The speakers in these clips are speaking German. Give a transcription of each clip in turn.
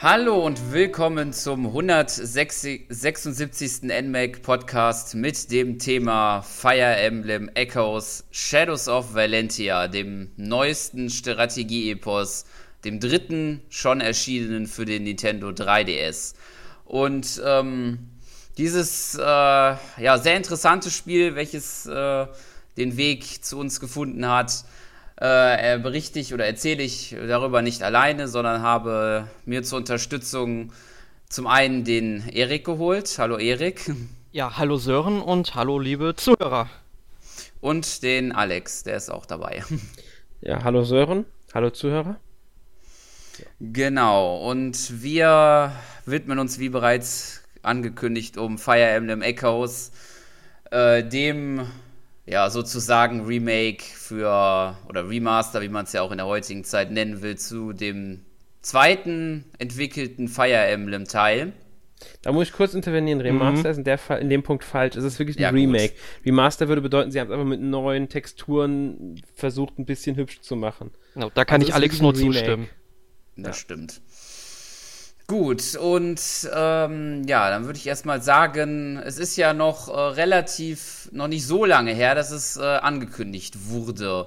Hallo und willkommen zum 176. NMAC Podcast mit dem Thema Fire Emblem Echoes Shadows of Valentia, dem neuesten Strategie-Epos, dem dritten schon erschienenen für den Nintendo 3DS. Und ähm, dieses äh, ja, sehr interessante Spiel, welches äh, den Weg zu uns gefunden hat, äh, berichte ich oder erzähle ich darüber nicht alleine, sondern habe mir zur Unterstützung zum einen den Erik geholt. Hallo Erik. Ja, hallo Sören und hallo liebe Zuhörer. Und den Alex, der ist auch dabei. Ja, hallo Sören, hallo Zuhörer. Genau, und wir widmen uns wie bereits angekündigt um Fire Emblem Echoes, äh, dem ja, sozusagen Remake für, oder Remaster, wie man es ja auch in der heutigen Zeit nennen will, zu dem zweiten entwickelten Fire Emblem Teil. Da muss ich kurz intervenieren. Remaster mhm. ist in, der Fall, in dem Punkt falsch. Es ist wirklich ein ja, Remake. Gut. Remaster würde bedeuten, sie haben es einfach mit neuen Texturen versucht, ein bisschen hübsch zu machen. Genau, da kann also ich Alex nur zustimmen. Das ja. stimmt. Gut, und ähm, ja, dann würde ich erstmal sagen, es ist ja noch äh, relativ, noch nicht so lange her, dass es äh, angekündigt wurde.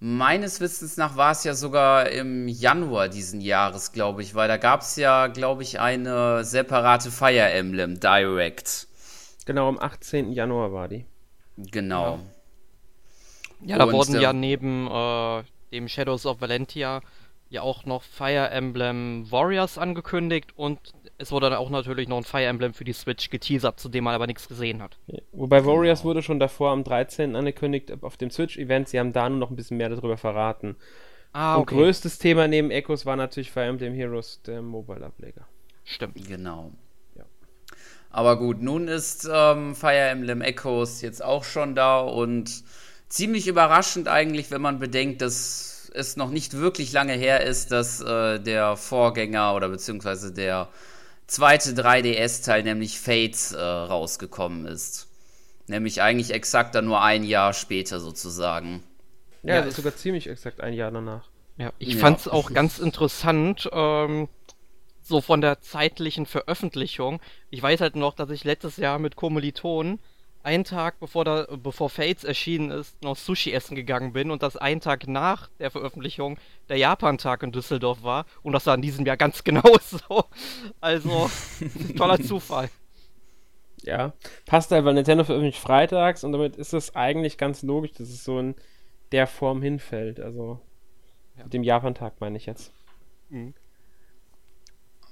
Meines Wissens nach war es ja sogar im Januar diesen Jahres, glaube ich, weil da gab es ja, glaube ich, eine separate Fire Emblem Direct. Genau, am 18. Januar war die. Genau. Ja, ja da wurden ja neben äh, dem Shadows of Valentia ja auch noch Fire Emblem Warriors angekündigt und es wurde dann auch natürlich noch ein Fire Emblem für die Switch geteasert, zu dem man aber nichts gesehen hat. Ja, wobei Warriors genau. wurde schon davor am 13. angekündigt auf dem Switch-Event. Sie haben da nur noch ein bisschen mehr darüber verraten. Ah, okay. Und größtes Thema neben Echos war natürlich Fire Emblem Heroes, der Mobile-Ableger. Stimmt. Genau. Ja. Aber gut, nun ist ähm, Fire Emblem Echoes jetzt auch schon da und ziemlich überraschend eigentlich, wenn man bedenkt, dass es noch nicht wirklich lange her ist, dass äh, der Vorgänger oder beziehungsweise der zweite 3DS-Teil, nämlich Fates, äh, rausgekommen ist. Nämlich eigentlich exakt dann nur ein Jahr später sozusagen. Ja, ja. sogar ziemlich exakt ein Jahr danach. Ja, ich ja. fand es auch ganz interessant, ähm, so von der zeitlichen Veröffentlichung. Ich weiß halt noch, dass ich letztes Jahr mit Kommilitonen einen Tag bevor, da, bevor Fates erschienen ist, noch Sushi essen gegangen bin und das einen Tag nach der Veröffentlichung der Japan-Tag in Düsseldorf war und das war in diesem Jahr ganz genau so. Also, toller Zufall. Ja, passt halt, weil Nintendo veröffentlicht freitags und damit ist es eigentlich ganz logisch, dass es so in der Form hinfällt. Also, ja. mit dem Japan-Tag meine ich jetzt. Mhm.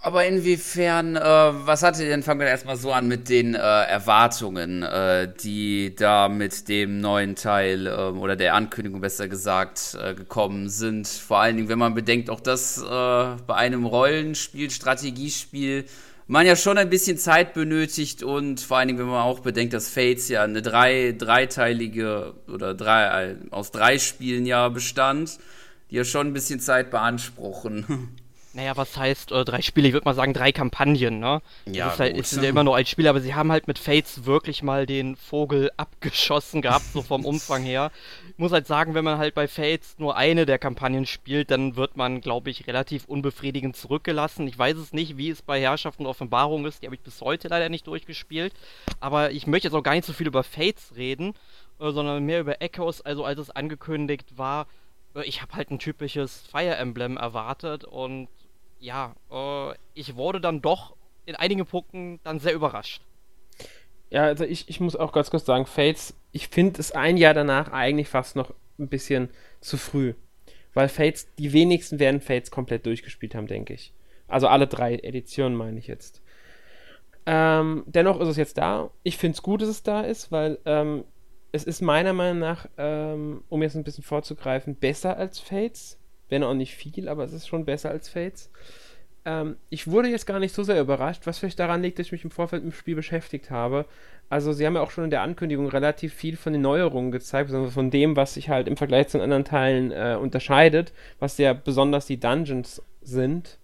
Aber inwiefern, äh, was hatte denn, fangen wir erstmal so an mit den äh, Erwartungen, äh, die da mit dem neuen Teil ähm, oder der Ankündigung besser gesagt äh, gekommen sind. Vor allen Dingen, wenn man bedenkt, auch dass äh, bei einem Rollenspiel, Strategiespiel, man ja schon ein bisschen Zeit benötigt und vor allen Dingen, wenn man auch bedenkt, dass Fates ja eine drei, dreiteilige oder drei, äh, aus drei Spielen ja bestand, die ja schon ein bisschen Zeit beanspruchen. naja, was heißt äh, drei Spiele? Ich würde mal sagen drei Kampagnen, ne? Ja, das ist, halt, ist ja immer nur ein Spiel, aber sie haben halt mit Fates wirklich mal den Vogel abgeschossen gehabt, so vom Umfang her. Ich muss halt sagen, wenn man halt bei Fates nur eine der Kampagnen spielt, dann wird man, glaube ich, relativ unbefriedigend zurückgelassen. Ich weiß es nicht, wie es bei Herrschaft und Offenbarung ist, die habe ich bis heute leider nicht durchgespielt. Aber ich möchte jetzt auch gar nicht so viel über Fates reden, äh, sondern mehr über Echoes, also als es angekündigt war äh, ich habe halt ein typisches Fire Emblem erwartet und ja, äh, ich wurde dann doch in einigen Punkten dann sehr überrascht. Ja, also ich, ich muss auch ganz kurz sagen, Fates, ich finde es ein Jahr danach eigentlich fast noch ein bisschen zu früh. Weil Fates, die wenigsten werden Fates komplett durchgespielt haben, denke ich. Also alle drei Editionen meine ich jetzt. Ähm, dennoch ist es jetzt da. Ich finde es gut, dass es da ist, weil ähm, es ist meiner Meinung nach, ähm, um jetzt ein bisschen vorzugreifen, besser als Fates wenn auch nicht viel, aber es ist schon besser als Fates. Ähm, ich wurde jetzt gar nicht so sehr überrascht, was vielleicht daran liegt, dass ich mich im Vorfeld mit dem Spiel beschäftigt habe. Also sie haben ja auch schon in der Ankündigung relativ viel von den Neuerungen gezeigt, besonders von dem, was sich halt im Vergleich zu den anderen Teilen äh, unterscheidet, was ja besonders die Dungeons sind.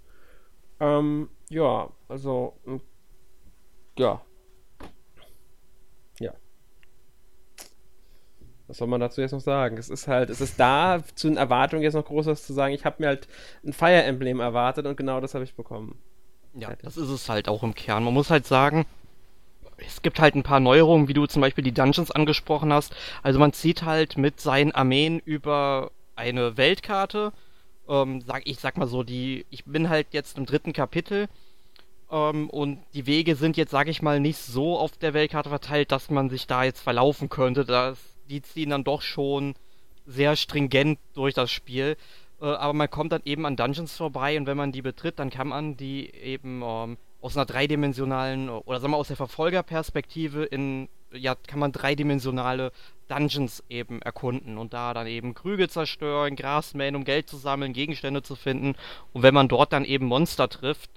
Ähm, ja, also ja, was soll man dazu jetzt noch sagen? Es ist halt, es ist da zu den Erwartungen jetzt noch groß was zu sagen. Ich habe mir halt ein Fire Emblem erwartet und genau das habe ich bekommen. Ja, das ist es halt auch im Kern. Man muss halt sagen, es gibt halt ein paar Neuerungen, wie du zum Beispiel die Dungeons angesprochen hast. Also man zieht halt mit seinen Armeen über eine Weltkarte. Ähm, sag, ich sag mal so, die, ich bin halt jetzt im dritten Kapitel ähm, und die Wege sind jetzt, sag ich mal, nicht so auf der Weltkarte verteilt, dass man sich da jetzt verlaufen könnte. Das, die ziehen dann doch schon sehr stringent durch das Spiel. Äh, aber man kommt dann eben an Dungeons vorbei und wenn man die betritt, dann kann man die eben ähm, aus einer dreidimensionalen oder sagen wir aus der Verfolgerperspektive in ja kann man dreidimensionale Dungeons eben erkunden und da dann eben Krüge zerstören, Gras mähen, um Geld zu sammeln, Gegenstände zu finden und wenn man dort dann eben Monster trifft,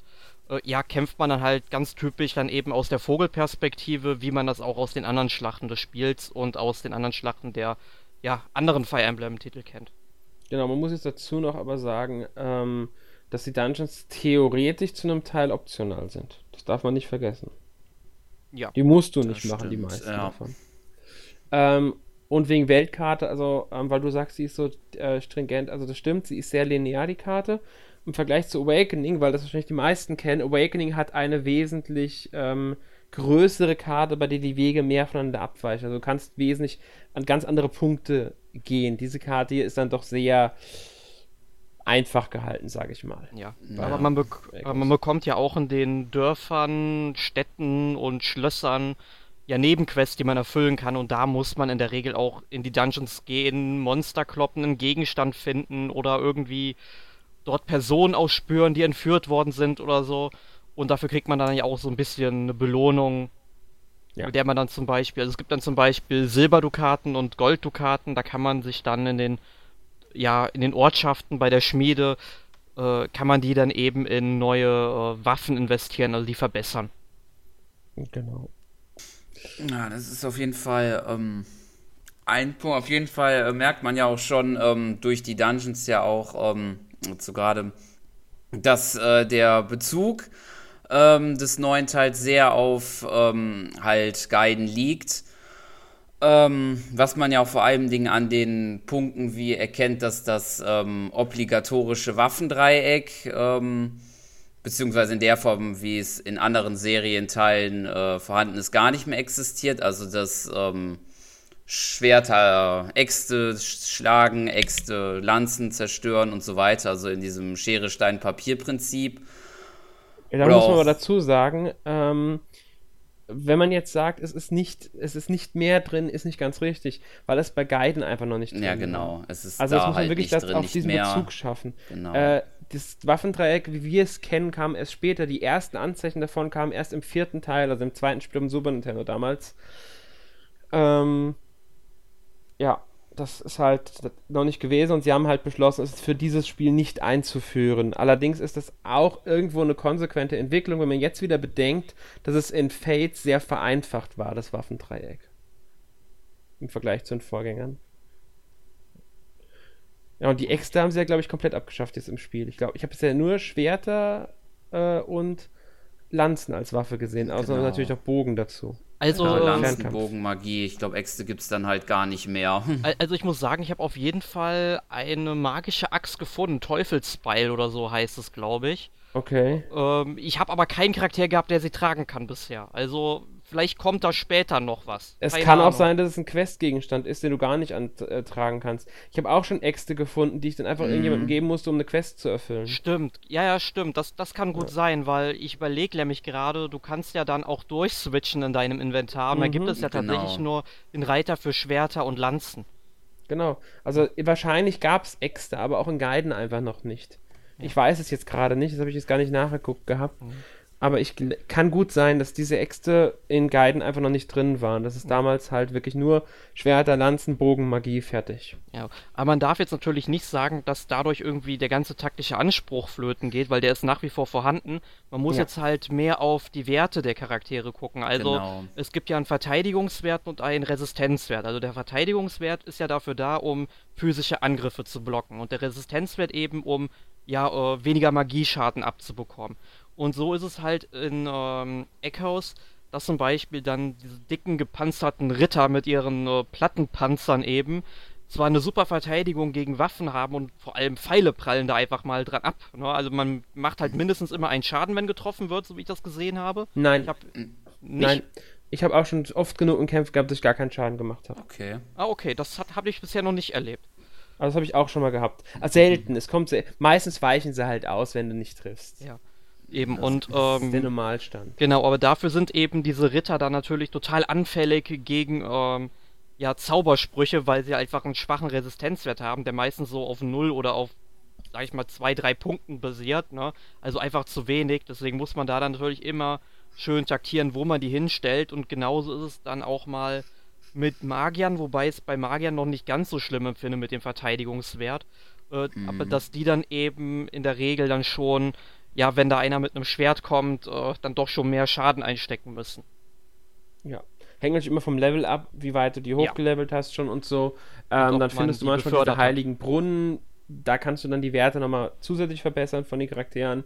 ja kämpft man dann halt ganz typisch dann eben aus der Vogelperspektive, wie man das auch aus den anderen Schlachten des Spiels und aus den anderen Schlachten der ja anderen Fire Emblem Titel kennt. Genau, man muss jetzt dazu noch aber sagen, ähm, dass die Dungeons theoretisch zu einem Teil optional sind. Das darf man nicht vergessen. Ja. Die musst du nicht machen, stimmt, die meisten ja. davon. Ähm, und wegen Weltkarte, also, ähm, weil du sagst, sie ist so äh, stringent, also das stimmt, sie ist sehr linear, die Karte. Im Vergleich zu Awakening, weil das wahrscheinlich die meisten kennen, Awakening hat eine wesentlich ähm, größere Karte, bei der die Wege mehr voneinander abweichen. Also du kannst wesentlich an ganz andere Punkte gehen. Diese Karte hier ist dann doch sehr einfach gehalten, sage ich mal. Ja, ja. Aber, man aber, man bekommt ja auch in den Dörfern, Städten und Schlössern ja Nebenquests, die man erfüllen kann und da muss man in der Regel auch in die Dungeons gehen, Monster kloppen, einen Gegenstand finden oder irgendwie dort Personen ausspüren, die entführt worden sind oder so. Und dafür kriegt man dann ja auch so ein bisschen eine Belohnung, ja. mit der man dann zum Beispiel, also es gibt dann zum Beispiel Silberdukaten und Golddukaten, da kann man sich dann in den, ja, in den Ortschaften bei der Schmiede, äh, kann man die dann eben in neue äh, Waffen investieren, also die verbessern. Genau. Ja, das ist auf jeden Fall ähm, ein Punkt. Auf jeden Fall äh, merkt man ja auch schon ähm, durch die Dungeons ja auch ähm, so gerade, dass äh, der Bezug ähm, des neuen Teils sehr auf ähm, halt Guiden liegt. Ähm, was man ja auch vor allen Dingen an den Punkten wie erkennt, dass das ähm, obligatorische Waffendreieck, ähm, beziehungsweise in der Form, wie es in anderen Serienteilen äh, vorhanden ist, gar nicht mehr existiert. Also das ähm, Schwerter, Äxte schlagen, Äxte, Lanzen zerstören und so weiter. Also in diesem Schere-Stein-Papier-Prinzip. Ja, da muss man aber dazu sagen, ähm, wenn man jetzt sagt, es ist nicht, es ist nicht mehr drin, ist nicht ganz richtig, weil es bei Guiden einfach noch nicht drin ist. Ja, genau. Es ist also da muss man halt wirklich das drin, auf diesen mehr. Bezug schaffen. Genau. Äh, das Waffendreieck, wie wir es kennen, kam erst später. Die ersten Anzeichen davon kamen erst im vierten Teil, also im zweiten Spiel im Super Nintendo damals. Ähm, ja, das ist halt noch nicht gewesen und sie haben halt beschlossen, es für dieses Spiel nicht einzuführen. Allerdings ist das auch irgendwo eine konsequente Entwicklung, wenn man jetzt wieder bedenkt, dass es in Fate sehr vereinfacht war, das Waffendreieck. Im Vergleich zu den Vorgängern. Ja, und die Äxte haben sie ja, glaube ich, komplett abgeschafft jetzt im Spiel. Ich glaube, ich habe bisher nur Schwerter äh, und Lanzen als Waffe gesehen, außer genau. natürlich auch Bogen dazu. Also ja, Lanzenbogenmagie, ich glaube, Äxte gibt es dann halt gar nicht mehr. Also ich muss sagen, ich habe auf jeden Fall eine magische Axt gefunden, Teufelsbeil oder so heißt es, glaube ich. Okay. Ähm, ich habe aber keinen Charakter gehabt, der sie tragen kann bisher. Also Vielleicht kommt da später noch was. Es Keine kann Ahnung. auch sein, dass es ein Questgegenstand ist, den du gar nicht antragen kannst. Ich habe auch schon Äxte gefunden, die ich dann einfach mhm. irgendjemandem geben musste, um eine Quest zu erfüllen. Stimmt. Ja, ja, stimmt. Das, das kann gut ja. sein, weil ich überlege nämlich gerade, du kannst ja dann auch durchswitchen in deinem Inventar. Und mhm. da gibt es ja genau. tatsächlich nur den Reiter für Schwerter und Lanzen. Genau. Also wahrscheinlich gab es Äxte, aber auch in Guiden einfach noch nicht. Ja. Ich weiß es jetzt gerade nicht, das habe ich jetzt gar nicht nachgeguckt gehabt. Mhm aber ich kann gut sein, dass diese Äxte in Guiden einfach noch nicht drin waren. Das ist damals halt wirklich nur Schwerter, Lanzen, Bogen, Magie, fertig. Ja, aber man darf jetzt natürlich nicht sagen, dass dadurch irgendwie der ganze taktische Anspruch flöten geht, weil der ist nach wie vor vorhanden. Man muss ja. jetzt halt mehr auf die Werte der Charaktere gucken. Also genau. es gibt ja einen Verteidigungswert und einen Resistenzwert. Also der Verteidigungswert ist ja dafür da, um physische Angriffe zu blocken und der Resistenzwert eben, um ja äh, weniger Magieschaden abzubekommen. Und so ist es halt in ähm, Eckhaus, dass zum Beispiel dann diese dicken gepanzerten Ritter mit ihren äh, Plattenpanzern eben zwar eine super Verteidigung gegen Waffen haben und vor allem Pfeile prallen da einfach mal dran ab. Ne? Also man macht halt mindestens immer einen Schaden, wenn getroffen wird, so wie ich das gesehen habe. Nein. Ich hab nicht. Nein. Ich habe auch schon oft genug in Kämpfen gehabt, dass ich gar keinen Schaden gemacht habe. Okay. Ah, okay, das habe ich bisher noch nicht erlebt. Also das habe ich auch schon mal gehabt. Also selten, es kommt sehr, meistens weichen sie halt aus, wenn du nicht triffst. Ja. Eben, Das und ähm, der Normalstand. Genau, aber dafür sind eben diese Ritter dann natürlich total anfällig gegen ähm, ja, Zaubersprüche, weil sie einfach einen schwachen Resistenzwert haben, der meistens so auf 0 oder auf, sag ich mal, 2, 3 Punkten basiert, ne? Also einfach zu wenig, deswegen muss man da dann natürlich immer schön taktieren, wo man die hinstellt und genauso ist es dann auch mal mit Magiern, wobei es bei Magiern noch nicht ganz so schlimm empfinde mit dem Verteidigungswert, äh, aber dass die dann eben in der Regel dann schon ja, wenn da einer mit einem Schwert kommt, äh, dann doch schon mehr Schaden einstecken müssen. Ja. Hängt natürlich immer vom Level ab, wie weit du die hochgelevelt hast schon und so. Ähm, ob dann man findest du die manchmal diese heiligen Brunnen. Da kannst du dann die Werte nochmal zusätzlich verbessern von den Charakteren.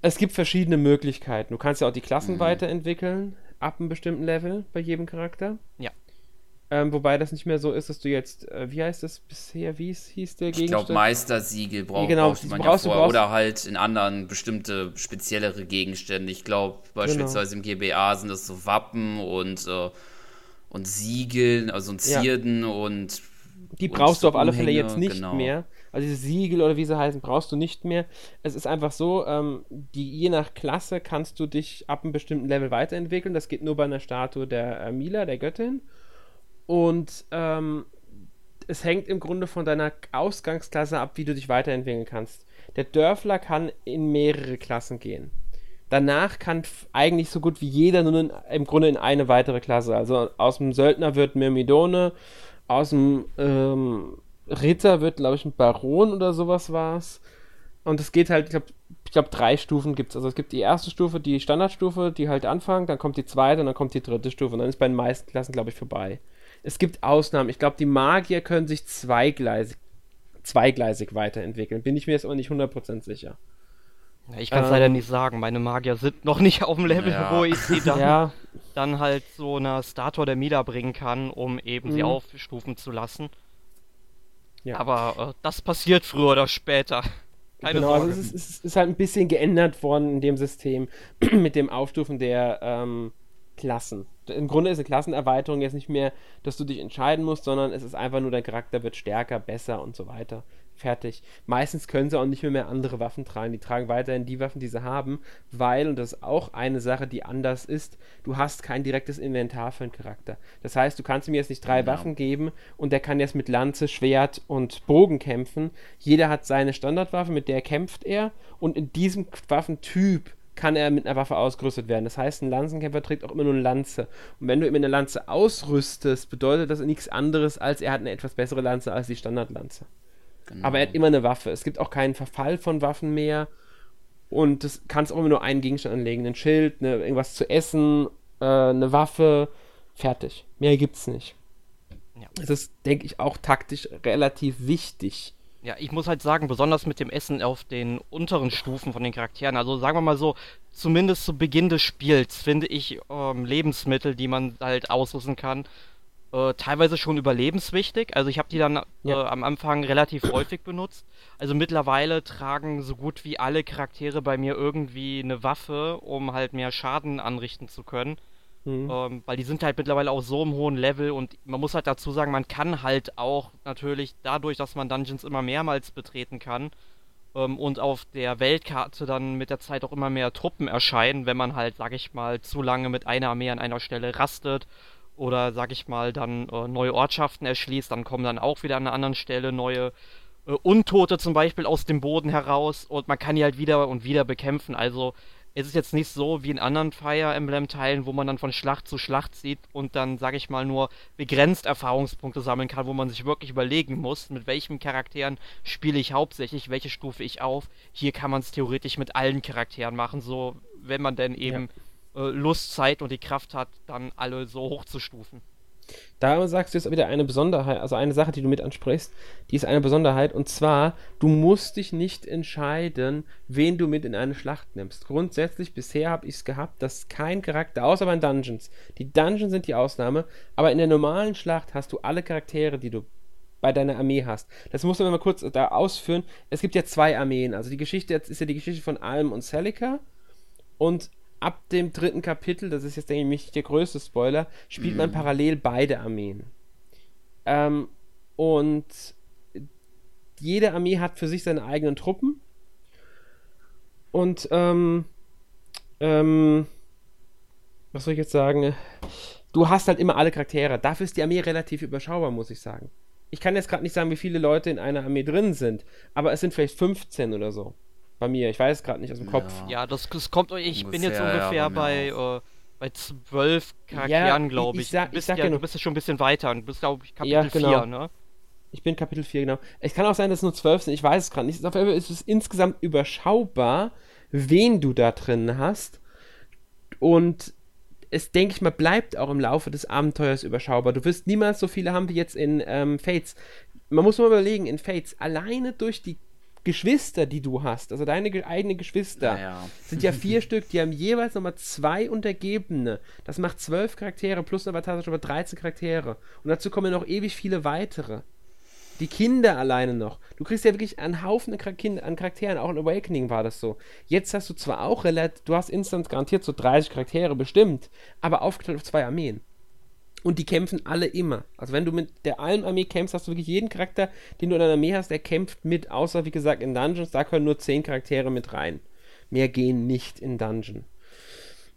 Es gibt verschiedene Möglichkeiten. Du kannst ja auch die Klassen Mhm. weiterentwickeln, ab einem bestimmten Level bei jedem Charakter. Ja. Ähm, wobei das nicht mehr so ist, dass du jetzt, äh, wie heißt das bisher, wie hieß, der Ich glaube, Gegenstand? Meistersiegel brauch, Ja, genau, brauchte man brauchst du- ja vorher. Oder halt in anderen bestimmte speziellere Gegenstände. Ich glaube, beispielsweise im GBA sind das so Wappen und, äh, und Siegel, also und Ja. Zierden und. Die und brauchst du auf alle Fälle jetzt nicht genau. mehr. Also diese Siegel oder wie sie heißen, brauchst du nicht mehr. Es ist einfach so, ähm, die, je nach Klasse kannst du dich ab einem bestimmten Level weiterentwickeln. Das geht nur bei einer Statue der äh, Mila, der Göttin. Und ähm, es hängt im Grunde von deiner Ausgangsklasse ab, wie du dich weiterentwickeln kannst. Der Dörfler kann in mehrere Klassen gehen. Danach kann eigentlich so gut wie jeder nur in, im Grunde in eine weitere Klasse. Also aus dem Söldner wird Myrmidone, aus dem ähm, Ritter wird, glaube ich, ein Baron oder sowas war's. Und es geht halt, ich glaube, ich glaub, drei Stufen gibt es. Also es gibt die erste Stufe, die Standardstufe, die halt anfangen, dann kommt die zweite und dann kommt die dritte Stufe. Und dann ist bei den meisten Klassen, glaube ich, vorbei. Es gibt Ausnahmen. Ich glaube, die Magier können sich zweigleisig, zweigleisig weiterentwickeln. Bin ich mir jetzt aber nicht 100% sicher. Ja, ich kann es Ähm. leider nicht sagen. Meine Magier sind noch nicht auf dem Level, Ja. wo ich sie dann, Ja, dann halt so einer Statue der Mila bringen kann, um eben sie Mhm. aufstufen zu lassen. Ja. Aber äh, das passiert früher oder später. Keine genau, also Sorge. es ist, es ist halt ein bisschen geändert worden in dem System mit dem Aufstufen der ähm, Klassen. Im Grunde ist eine Klassenerweiterung jetzt nicht mehr, dass du dich entscheiden musst, sondern es ist einfach nur, dein Charakter wird stärker, besser und so weiter. Fertig. Meistens können sie auch nicht mehr, mehr andere Waffen tragen. Die tragen weiterhin die Waffen, die sie haben, weil, und das ist auch eine Sache, die anders ist, du hast kein direktes Inventar für einen Charakter. Das heißt, du kannst ihm jetzt nicht drei Ja. Waffen geben und der kann jetzt mit Lanze, Schwert und Bogen kämpfen. Jeder hat seine Standardwaffe, mit der kämpft er und in diesem Waffentyp kann er mit einer Waffe ausgerüstet werden. Das heißt, ein Lanzenkämpfer trägt auch immer nur eine Lanze. Und wenn du ihm eine Lanze ausrüstest, bedeutet das nichts anderes, als er hat eine etwas bessere Lanze als die Standardlanze. Genau. Aber er hat immer eine Waffe. Es gibt auch keinen Verfall von Waffen mehr. Und das kannst auch immer nur einen Gegenstand anlegen. Ein Schild, eine, irgendwas zu essen, äh, eine Waffe. Fertig. Mehr gibt's nicht. Ja. Das ist, denke ich, auch taktisch relativ wichtig. Ja, ich muss halt sagen, besonders mit dem Essen auf den unteren Stufen von den Charakteren, also sagen wir mal so, zumindest zu Beginn des Spiels finde ich ähm, Lebensmittel, die man halt ausrüsten kann, äh, teilweise schon überlebenswichtig. Also ich habe die dann Ja. äh, am Anfang relativ häufig benutzt. Also mittlerweile tragen so gut wie alle Charaktere bei mir irgendwie eine Waffe, um halt mehr Schaden anrichten zu können. Hm. Ähm, weil die sind halt mittlerweile auf so einem hohen Level und man muss halt dazu sagen, man kann halt auch natürlich dadurch, dass man Dungeons immer mehrmals betreten kann ähm, und auf der Weltkarte dann mit der Zeit auch immer mehr Truppen erscheinen, wenn man halt, sag ich mal, zu lange mit einer Armee an einer Stelle rastet oder, sag ich mal, dann äh, neue Ortschaften erschließt, dann kommen dann auch wieder an einer anderen Stelle neue äh, Untote zum Beispiel aus dem Boden heraus und man kann die halt wieder und wieder bekämpfen. Also es ist jetzt nicht so wie in anderen Fire Emblem Teilen, wo man dann von Schlacht zu Schlacht zieht und dann, sag ich mal, nur begrenzt Erfahrungspunkte sammeln kann, wo man sich wirklich überlegen muss, mit welchen Charakteren spiele ich hauptsächlich, welche stufe ich auf. Hier kann man es theoretisch mit allen Charakteren machen, so wenn man denn eben äh, Lust, Zeit und die Kraft hat, dann alle so hochzustufen. Da sagst du jetzt wieder eine Besonderheit, also eine Sache, die du mit ansprichst, die ist eine Besonderheit und zwar, du musst dich nicht entscheiden, wen du mit in eine Schlacht nimmst. Grundsätzlich, bisher habe ich es gehabt, dass kein Charakter, außer bei Dungeons, die Dungeons sind die Ausnahme, aber in der normalen Schlacht hast du alle Charaktere, die du bei deiner Armee hast. Das muss man mal kurz da ausführen. Es gibt ja zwei Armeen. Also die Geschichte jetzt ist ja die Geschichte von Alm und Celica. Und ab dem dritten Kapitel, das ist jetzt, denke ich, der größte Spoiler, spielt mm. man mhm. parallel beide Armeen. Ähm, und jede Armee hat für sich seine eigenen Truppen. Und, ähm, ähm, was soll ich jetzt sagen? Du hast halt immer alle Charaktere. Dafür ist die Armee relativ überschaubar, muss ich sagen. Ich kann jetzt gerade nicht sagen, wie viele Leute in einer Armee drin sind, aber es sind vielleicht 15 oder so. Bei mir, ich weiß gerade nicht aus dem Kopf. Ja, das, das kommt, ich ungefähr, bin jetzt ungefähr ja, bei, äh, bei 12 Charakteren, ja, glaube ich. Ich, sag, du, bist ich ja, du bist ja schon ein bisschen weiter und bist, glaube ich, Kapitel ja, genau. 4, ne? Ich bin Kapitel 4, genau. Es kann auch sein, dass es nur 12 sind, ich weiß es gerade nicht. Auf jeden Fall ist es insgesamt überschaubar, wen du da drin hast. Und es, denke ich mal, bleibt auch im Laufe des Abenteuers überschaubar. Du wirst niemals so viele haben wie jetzt in ähm, Fates. Man muss mal überlegen, in Fates, alleine durch die Geschwister, die du hast, also deine eigenen Geschwister, naja. sind ja vier Stück, die haben jeweils nochmal zwei Untergebene. Das macht zwölf Charaktere plus aber tatsächlich über 13 Charaktere. Und dazu kommen noch ewig viele weitere. Die Kinder alleine noch. Du kriegst ja wirklich einen Haufen an Charakteren, auch in Awakening war das so. Jetzt hast du zwar auch relativ, du hast instant garantiert so 30 Charaktere bestimmt, aber aufgeteilt auf zwei Armeen. Und die kämpfen alle immer. Also wenn du mit der allen Armee kämpfst, hast du wirklich jeden Charakter, den du in deiner Armee hast, der kämpft mit, außer wie gesagt in Dungeons, da können nur 10 Charaktere mit rein. Mehr gehen nicht in Dungeon.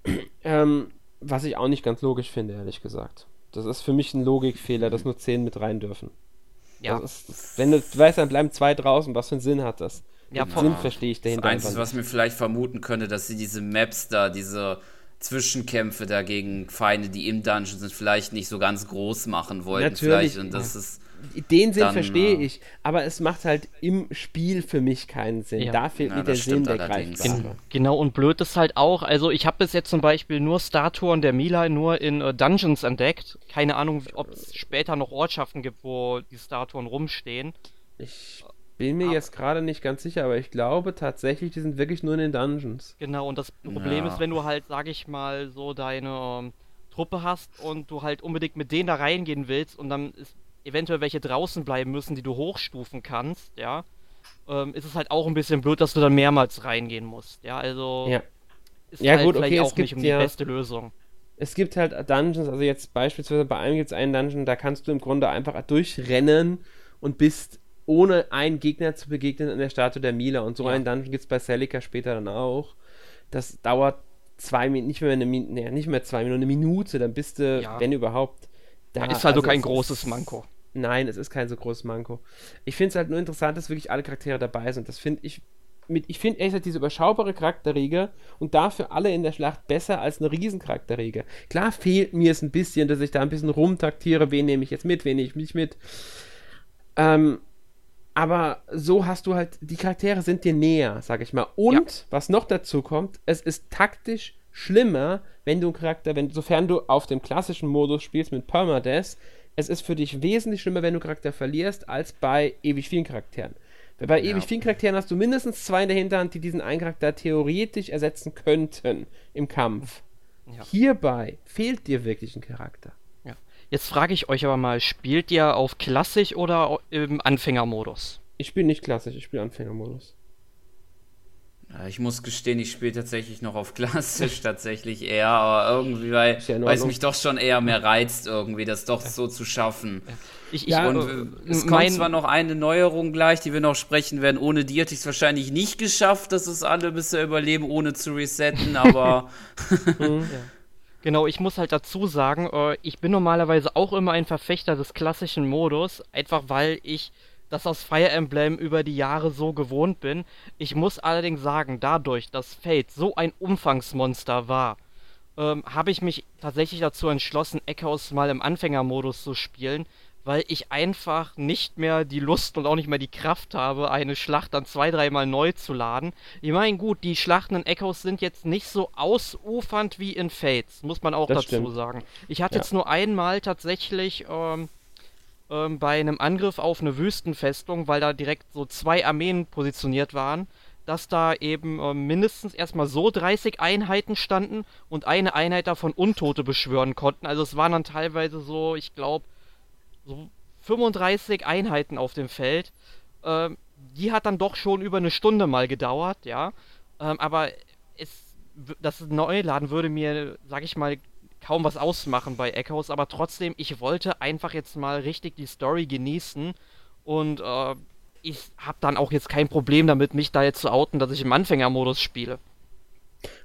ähm, was ich auch nicht ganz logisch finde, ehrlich gesagt. Das ist für mich ein Logikfehler, dass nur 10 mit rein dürfen. Ja. Ist, wenn du weißt, dann bleiben zwei draußen. Was für einen Sinn hat das? Ja, Den Sinn verstehe ich dahinter. Das Einzige, was mir vielleicht vermuten könnte, dass sie diese Maps da, diese Zwischenkämpfe dagegen Feinde, die im Dungeon sind, vielleicht nicht so ganz groß machen wollten. Natürlich. Vielleicht. Und das ist den Sinn dann, verstehe ich, aber es macht halt im Spiel für mich keinen Sinn. Ja. Da fehlt ja, mir der Sinn der Greifbare. Genau, und blöd ist halt auch, also ich habe bis jetzt zum Beispiel nur Statuen der Mila nur in uh, Dungeons entdeckt. Keine Ahnung, ob es später noch Ortschaften gibt, wo die Statuen rumstehen. Ich bin mir aber jetzt gerade nicht ganz sicher, aber ich glaube tatsächlich, die sind wirklich nur in den Dungeons. Genau, und das Problem ja. ist, wenn du halt, sag ich mal, so deine ähm, Truppe hast und du halt unbedingt mit denen da reingehen willst und dann ist eventuell welche draußen bleiben müssen, die du hochstufen kannst, ja, ähm, ist es halt auch ein bisschen blöd, dass du dann mehrmals reingehen musst. Ja, also ja. ist ja, halt gut, vielleicht okay, auch nicht um ja, die beste Lösung. Es gibt halt Dungeons, also jetzt beispielsweise bei einem gibt es einen Dungeon, da kannst du im Grunde einfach durchrennen und bist ohne einen Gegner zu begegnen an der Statue der Mila. Und so ja. einen Dungeon gibt es bei Celica später dann auch. Das dauert zwei Minuten, nicht mehr eine Minute, nee, nicht mehr zwei Minuten, eine Minute, dann bist du, ja. wenn überhaupt, da. Ist halt also kein großes Manko. Nein, es ist kein so großes Manko. Ich finde es halt nur interessant, dass wirklich alle Charaktere dabei sind. Das finde ich. Mit, ich finde ehrlich gesagt diese überschaubare Charakterriege und dafür alle in der Schlacht besser als eine Riesencharakterriege. Klar fehlt mir es ein bisschen, dass ich da ein bisschen rumtaktiere, wen nehme ich jetzt mit, wen nehme ich nicht mit. Ähm, aber so hast du halt, die Charaktere sind dir näher, sag ich mal. Und ja. was noch dazu kommt, es ist taktisch schlimmer, wenn du einen Charakter, wenn, sofern du auf dem klassischen Modus spielst mit Permadeath, es ist für dich wesentlich schlimmer, wenn du Charakter verlierst, als bei ewig vielen Charakteren. Weil bei ja. ewig vielen Charakteren hast du mindestens zwei in der Hinterhand, die diesen einen Charakter theoretisch ersetzen könnten im Kampf. Ja. Hierbei fehlt dir wirklich ein Charakter. Jetzt frage ich euch aber mal, spielt ihr auf klassisch oder im Anfängermodus? Ich spiele nicht klassisch, ich spiele Anfängermodus. Ich muss gestehen, ich spiele tatsächlich noch auf klassisch tatsächlich eher, aber irgendwie, weil, ja weil es mich doch schon eher mehr reizt, irgendwie, das doch so zu schaffen. Ich, ich, ja, und äh, es kommt zwar noch eine Neuerung gleich, die wir noch sprechen werden. Ohne die hätte ich es wahrscheinlich nicht geschafft, dass es alle bisher überleben, ohne zu resetten, aber. mhm. ja. Genau, ich muss halt dazu sagen, äh, ich bin normalerweise auch immer ein Verfechter des klassischen Modus, einfach weil ich das aus Fire Emblem über die Jahre so gewohnt bin. Ich muss allerdings sagen, dadurch, dass Fate so ein Umfangsmonster war, ähm, habe ich mich tatsächlich dazu entschlossen, Echoes mal im Anfängermodus zu spielen, weil ich einfach nicht mehr die Lust und auch nicht mehr die Kraft habe, eine Schlacht dann zwei, dreimal neu zu laden. Ich meine, gut, die Schlachten in Echoes sind jetzt nicht so ausufernd wie in Fates, muss man auch das dazu stimmt. sagen. Ich hatte ja. jetzt nur einmal tatsächlich ähm, ähm, bei einem Angriff auf eine Wüstenfestung, weil da direkt so zwei Armeen positioniert waren, dass da eben äh, mindestens erstmal so 30 Einheiten standen und eine Einheit davon Untote beschwören konnten. Also es waren dann teilweise so, ich glaube, so 35 Einheiten auf dem Feld. Ähm, die hat dann doch schon über eine Stunde mal gedauert, ja. Ähm, aber es, das Neuladen würde mir, sag ich mal, kaum was ausmachen bei Echoes, aber trotzdem, ich wollte einfach jetzt mal richtig die Story genießen und äh, ich habe dann auch jetzt kein Problem damit, mich da jetzt zu outen, dass ich im Anfängermodus spiele.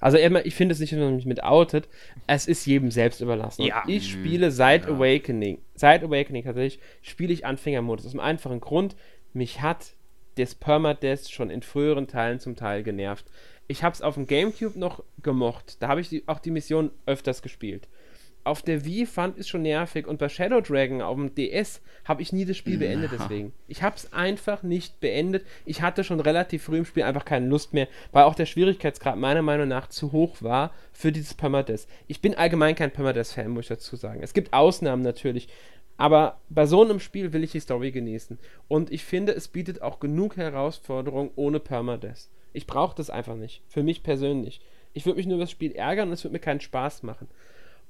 Also ich finde es nicht, dass man mich mit outet. Es ist jedem selbst überlassen. Ja. Ich spiele seit ja. Awakening, seit Awakening tatsächlich, spiele ich Anfängermodus. Aus dem einfachen Grund, mich hat das Permadeath schon in früheren Teilen zum Teil genervt. Ich habe es auf dem Gamecube noch gemocht. Da habe ich die, auch die Mission öfters gespielt auf der Wii fand ich schon nervig und bei Shadow Dragon auf dem DS habe ich nie das Spiel beendet deswegen. Ich habe es einfach nicht beendet. Ich hatte schon relativ früh im Spiel einfach keine Lust mehr, weil auch der Schwierigkeitsgrad meiner Meinung nach zu hoch war für dieses Permadeath. Ich bin allgemein kein Permadeath-Fan, muss ich dazu sagen. Es gibt Ausnahmen natürlich, aber bei so einem Spiel will ich die Story genießen. Und ich finde, es bietet auch genug Herausforderungen ohne Permadeath. Ich brauche das einfach nicht. Für mich persönlich. Ich würde mich nur über das Spiel ärgern und es würde mir keinen Spaß machen.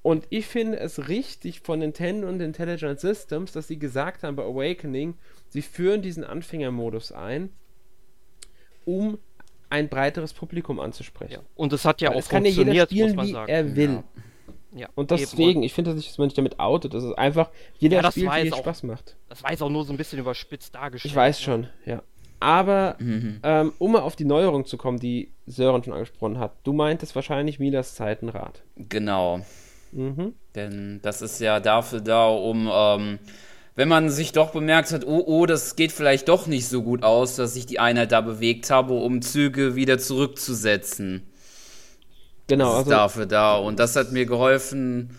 Und ich finde es richtig von Nintendo und Intelligent Systems, dass sie gesagt haben bei Awakening, sie führen diesen Anfängermodus ein, um ein breiteres Publikum anzusprechen. Ja. Und das hat ja Weil auch kann funktioniert, ja jeder spielen, wie sagen. er will. Ja. Ja, und deswegen, ich finde das nicht, dass man sich damit outet. Das ist einfach, jeder ja, spielt, wie Spaß macht. Das war jetzt auch nur so ein bisschen überspitzt dargestellt. Ich weiß schon, ja. Aber, mhm. ähm, um mal auf die Neuerung zu kommen, die Sören schon angesprochen hat, du meintest wahrscheinlich Midas Zeitenrad. Genau. Mhm. Denn das ist ja dafür da, um, ähm, wenn man sich doch bemerkt hat, oh, oh, das geht vielleicht doch nicht so gut aus, dass ich die Einheit da bewegt habe, um Züge wieder zurückzusetzen. Genau. Das ist also, dafür da. Und das hat mir geholfen,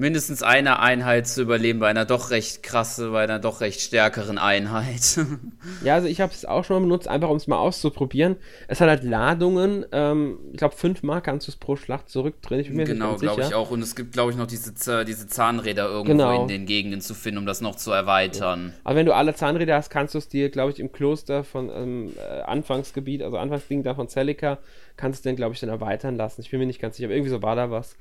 mindestens eine Einheit zu überleben bei einer doch recht krasse, bei einer doch recht stärkeren Einheit. ja, also ich habe es auch schon mal benutzt, einfach um es mal auszuprobieren. Es hat halt Ladungen, ähm, ich glaube fünfmal kannst du es pro Schlacht zurückdrehen. Ich genau, glaube ich auch. Und es gibt, glaube ich, noch diese, diese Zahnräder irgendwo genau. in den Gegenden zu finden, um das noch zu erweitern. Ja. Aber wenn du alle Zahnräder hast, kannst du es dir, glaube ich, im Kloster von ähm, äh, Anfangsgebiet, also Anfangsding da von Celica, kannst du den, glaube ich, dann erweitern lassen. Ich bin mir nicht ganz sicher, aber irgendwie so war da was.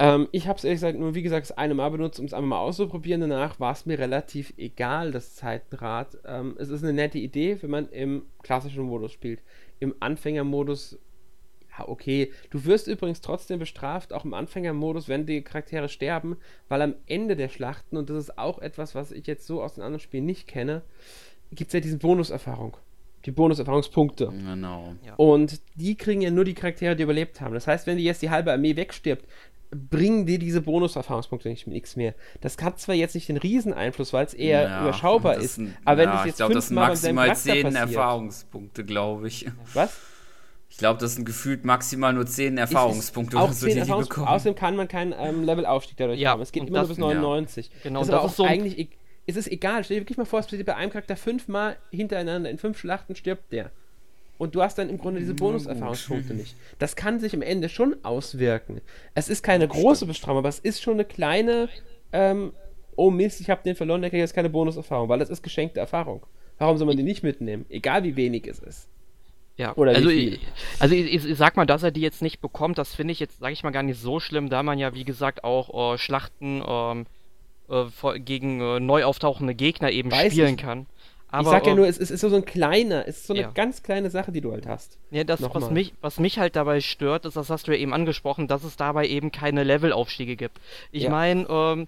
Ähm, ich habe es ehrlich gesagt nur, wie gesagt, das eine Mal benutzt, um es einmal mal auszuprobieren. Danach war es mir relativ egal, das Zeitenrad. Ähm, es ist eine nette Idee, wenn man im klassischen Modus spielt. Im Anfängermodus, ja, okay. Du wirst übrigens trotzdem bestraft, auch im Anfängermodus, wenn die Charaktere sterben, weil am Ende der Schlachten, und das ist auch etwas, was ich jetzt so aus den anderen Spielen nicht kenne, gibt es ja diese Bonuserfahrung die Bonuserfahrungspunkte. Genau. Ja. Und die kriegen ja nur die Charaktere, die überlebt haben. Das heißt, wenn die jetzt die halbe Armee wegstirbt, bringen dir diese Bonuserfahrungspunkte nicht nichts mehr. Das hat zwar jetzt nicht den Rieseneinfluss, weil es eher ja, überschaubar ist, ein, aber wenn ja, das jetzt ich glaube, das sind maximal 10 Erfahrungspunkte, glaube ich. Was? Ich glaube, das sind gefühlt maximal nur 10 Erfahrungspunkte auch so, die, die bekommen. Außerdem kann man keinen ähm, Levelaufstieg dadurch ja, haben. Es geht immer nur bis 99. Ja. Genau, das, das ist so eigentlich e- ist es egal. Stell dir wirklich mal vor, es passiert bei einem Charakter fünfmal hintereinander in fünf Schlachten stirbt der und du hast dann im Grunde diese Bonuserfahrungspunkte nicht. Das kann sich im Ende schon auswirken. Es ist keine große Bestrafung, aber es ist schon eine kleine, ähm, oh Mist, ich habe den verloren, der kriegt jetzt keine Bonuserfahrung, weil das ist geschenkte Erfahrung. Warum soll man die nicht mitnehmen? Egal wie wenig es ist. Ja, Oder also, ich, also ich, ich, sag mal, dass er die jetzt nicht bekommt, das finde ich jetzt, sage ich mal, gar nicht so schlimm, da man ja, wie gesagt, auch äh, Schlachten ähm, äh, gegen äh, neu auftauchende Gegner eben Weiß spielen ich. kann. Aber, ich sag ja nur, es ist, ist so ein kleiner, es ist so eine ja. ganz kleine Sache, die du halt hast. Ja, das, was mich, was mich halt dabei stört, ist, das hast du ja eben angesprochen, dass es dabei eben keine Levelaufstiege gibt. Ich ja. meine, ähm,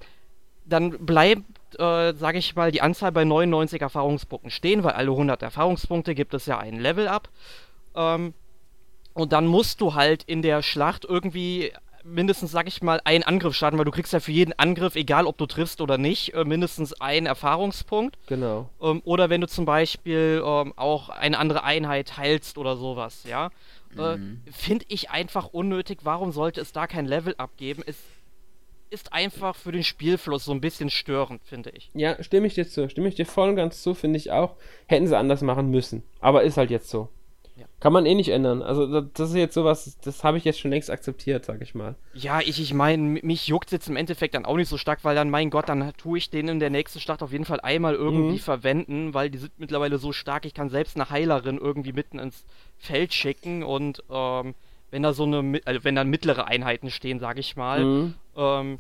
dann bleibt, äh, sage ich mal, die Anzahl bei 99 Erfahrungspunkten stehen, weil alle 100 Erfahrungspunkte gibt es ja ein Level-Up. Ähm, und dann musst du halt in der Schlacht irgendwie mindestens, sag ich mal, einen Angriff starten, weil du kriegst ja für jeden Angriff, egal ob du triffst oder nicht, äh, mindestens einen Erfahrungspunkt. Genau. Ähm, oder wenn du zum Beispiel ähm, auch eine andere Einheit heilst oder sowas, ja. Äh, mhm. Finde ich einfach unnötig. Warum sollte es da kein Level abgeben? Es ist einfach für den Spielfluss so ein bisschen störend, finde ich. Ja, stimme ich dir zu. Stimme ich dir voll und ganz zu, finde ich auch. Hätten sie anders machen müssen. Aber ist halt jetzt so. Ja. Kann man eh nicht ändern. Also das ist jetzt sowas, das habe ich jetzt schon längst akzeptiert, sag ich mal. Ja, ich, ich meine, mich juckt jetzt im Endeffekt dann auch nicht so stark, weil dann, mein Gott, dann tue ich den in der nächsten Schlacht auf jeden Fall einmal irgendwie mhm. verwenden, weil die sind mittlerweile so stark, ich kann selbst eine Heilerin irgendwie mitten ins Feld schicken und ähm, wenn da so eine, also wenn da mittlere Einheiten stehen, sag ich mal, mhm. ähm,